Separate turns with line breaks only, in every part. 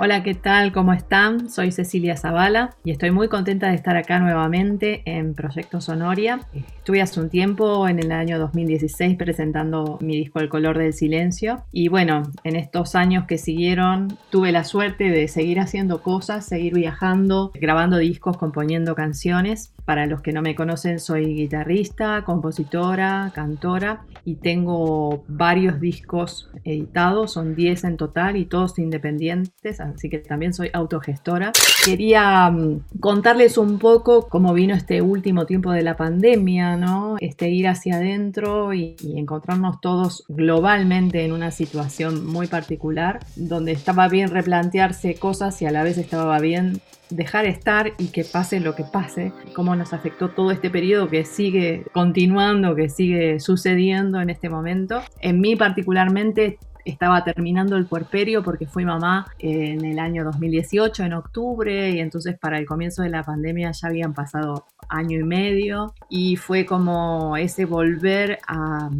Hola, ¿qué tal? ¿Cómo están? Soy Cecilia Zavala y estoy muy contenta de estar acá nuevamente en Proyecto Sonoria. Estuve hace un tiempo, en el año 2016, presentando mi disco El color del silencio y bueno, en estos años que siguieron tuve la suerte de seguir haciendo cosas, seguir viajando, grabando discos, componiendo canciones. Para los que no me conocen, soy guitarrista, compositora, cantora y tengo varios discos editados, son 10 en total y todos independientes, así que también soy autogestora. Quería mm, contarles un poco cómo vino este último tiempo de la pandemia, ¿no? Este ir hacia adentro y, y encontrarnos todos globalmente en una situación muy particular, donde estaba bien replantearse cosas y a la vez estaba bien dejar estar y que pase lo que pase, cómo nos afectó todo este periodo que sigue continuando, que sigue sucediendo en este momento. En mí particularmente estaba terminando el puerperio porque fui mamá en el año 2018, en octubre, y entonces para el comienzo de la pandemia ya habían pasado año y medio y fue como ese volver a,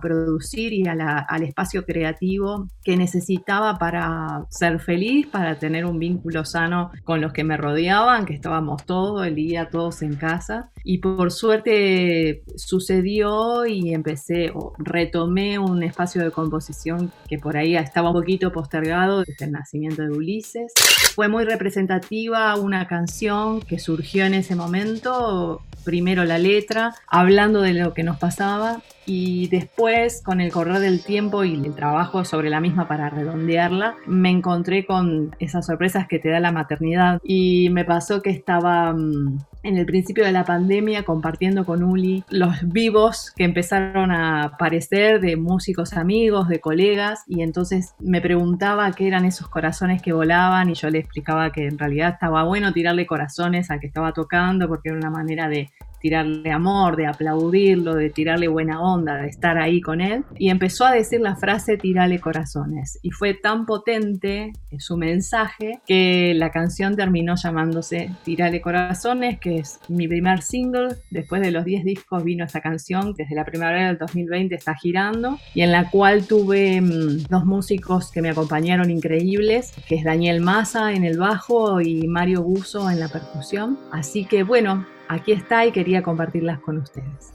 producir y al espacio creativo que necesitaba para ser feliz, para tener un vínculo sano con los que me rodeaban, que estábamos todo el día, todos en casa. Y por suerte sucedió y empecé o retomé un espacio de composición que por ahí estaba un poquito postergado desde el nacimiento de Ulises. Fue muy representativa una canción que surgió en ese momento, primero la letra, hablando de lo que nos pasaba y después con el correr del tiempo y el trabajo sobre la misma para redondearla, me encontré con esas sorpresas que te da la maternidad y me pasó que estaba mm, en el principio de la pandemia compartiendo con Uli los vivos que empezaron a aparecer de músicos amigos, de colegas y entonces me preguntaba qué eran esos corazones que volaban y yo le explicaba que en realidad estaba bueno tirarle corazones al que estaba tocando porque era una manera de tirarle amor, de aplaudirlo, de tirarle buena onda, de estar ahí con él. Y empezó a decir la frase tirale corazones. Y fue tan potente su mensaje que la canción terminó llamándose Tirale corazones, que es mi primer single. Después de los 10 discos vino esta canción, desde la primavera del 2020 está girando, y en la cual tuve mm, dos músicos que me acompañaron increíbles, que es Daniel Massa en el bajo y Mario Buzo en la percusión. Así que bueno, aquí está y quería compartirlas con ustedes.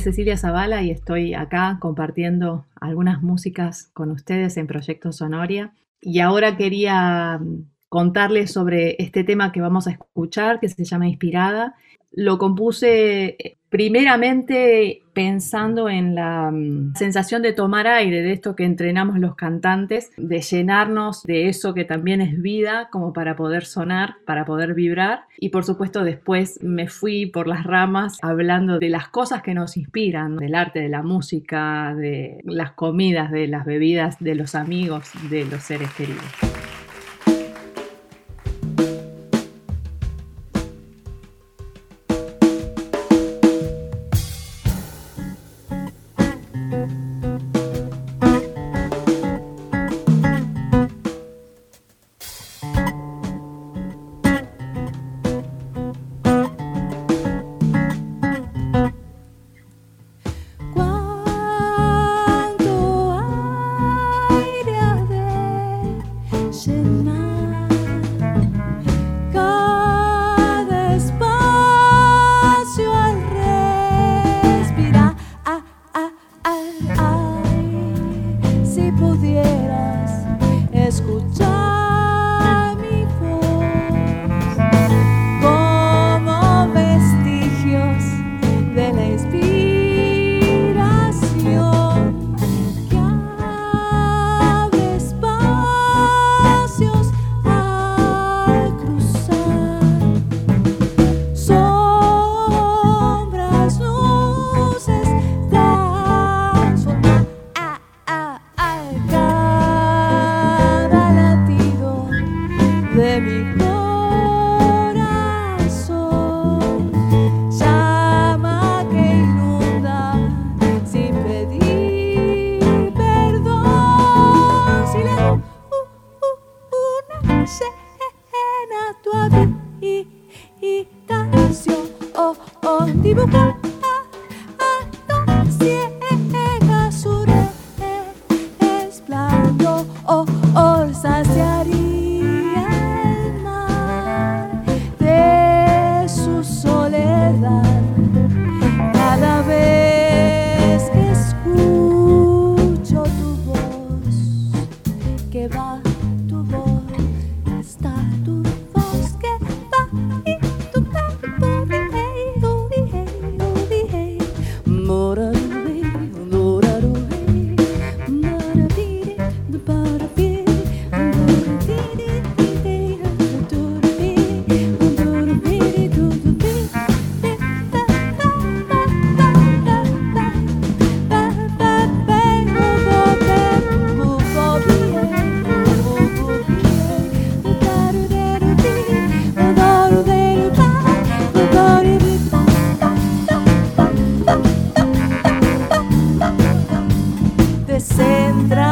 Cecilia Zavala y estoy acá compartiendo algunas músicas con ustedes en Proyecto Sonoria. Y ahora quería mm, contarles sobre este tema que vamos a escuchar, que se llama Inspirada. Lo compuse primeramente pensando en la mm, sensación de tomar aire, de esto que entrenamos los cantantes, de llenarnos de eso que también es vida, como para poder sonar, para poder vibrar. Y por supuesto después me fui por las ramas hablando de las cosas que nos inspiran, del arte, de la música, de las comidas, de las bebidas, de los amigos, de los seres queridos.
central.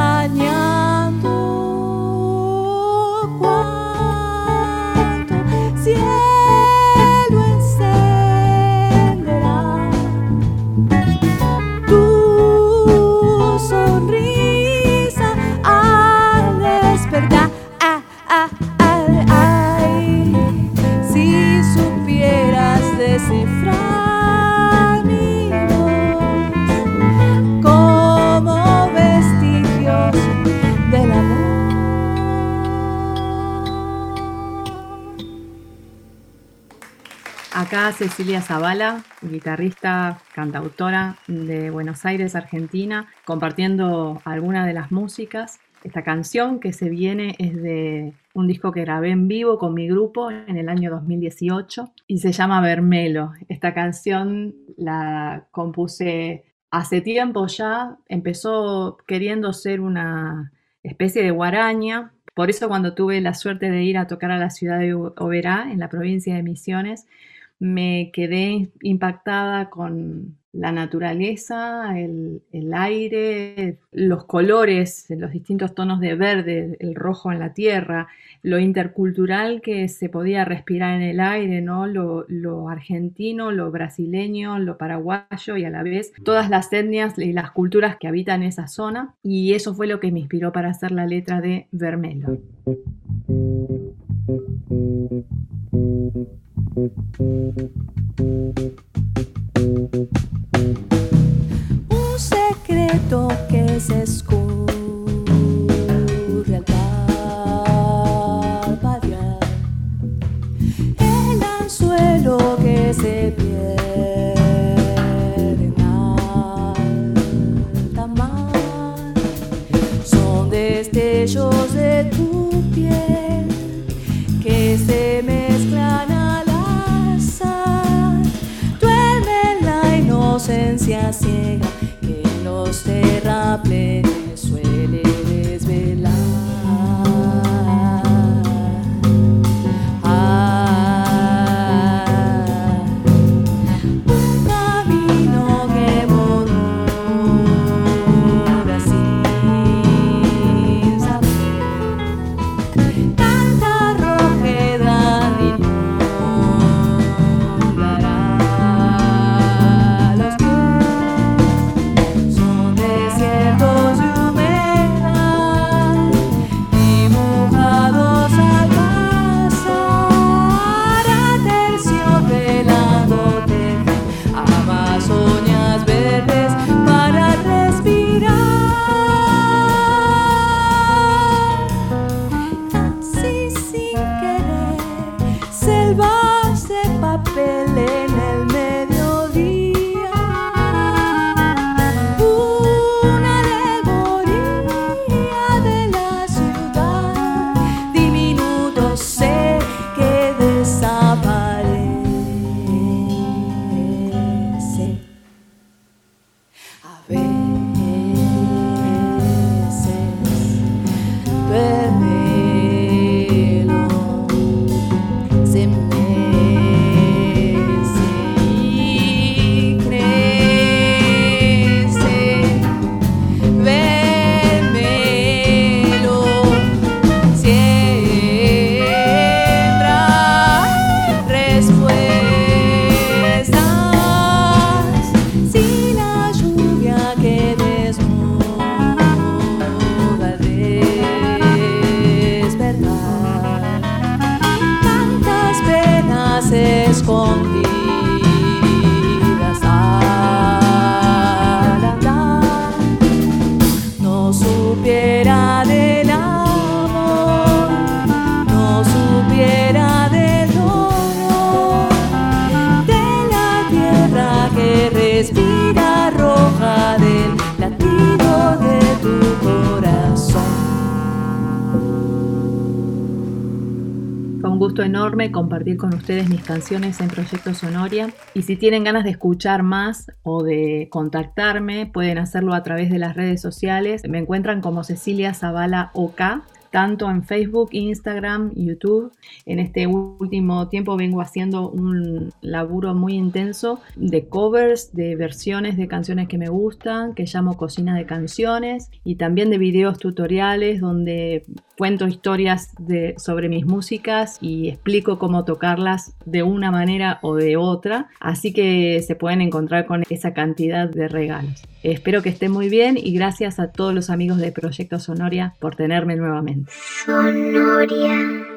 Acá Cecilia Zavala, guitarrista, cantautora de Buenos Aires, Argentina, compartiendo algunas de las músicas. Esta canción que se viene es de un disco que grabé en vivo con mi grupo en el año 2018 y se llama Vermelo. Esta canción la compuse hace tiempo ya, empezó queriendo ser una especie de guaraña,
Por eso cuando tuve la suerte de ir a tocar a la ciudad de Oberá, en la provincia de Misiones, me quedé impactada con la naturaleza, el, aire, los colores, los distintos tonos de verde, el rojo en la tierra, lo intercultural que se podía respirar en el aire, ¿no? Lo, lo, argentino, lo brasileño, lo paraguayo y a la vez todas las etnias y las culturas que habitan esa zona. Y eso fue lo que me inspiró para hacer la letra de Vermelo.
Un secreto que se escurre escondidas
un gusto enorme compartir con ustedes mis canciones en Proyecto Sonoria y si tienen ganas de escuchar más o de contactarme pueden hacerlo a través de las redes sociales. Me encuentran como Cecilia Zavala OK tanto en Facebook, Instagram, YouTube. En este último tiempo vengo haciendo un laburo muy intenso de covers, de versiones de canciones que me gustan, que llamo Cocina de Canciones, y también de videos tutoriales donde cuento historias de, sobre mis músicas y explico cómo tocarlas de una manera o de otra. Así que se pueden encontrar con esa cantidad de regalos. Espero que estén muy bien y gracias a todos los amigos de Proyecto Sonoria por tenerme nuevamente.
Sonoria.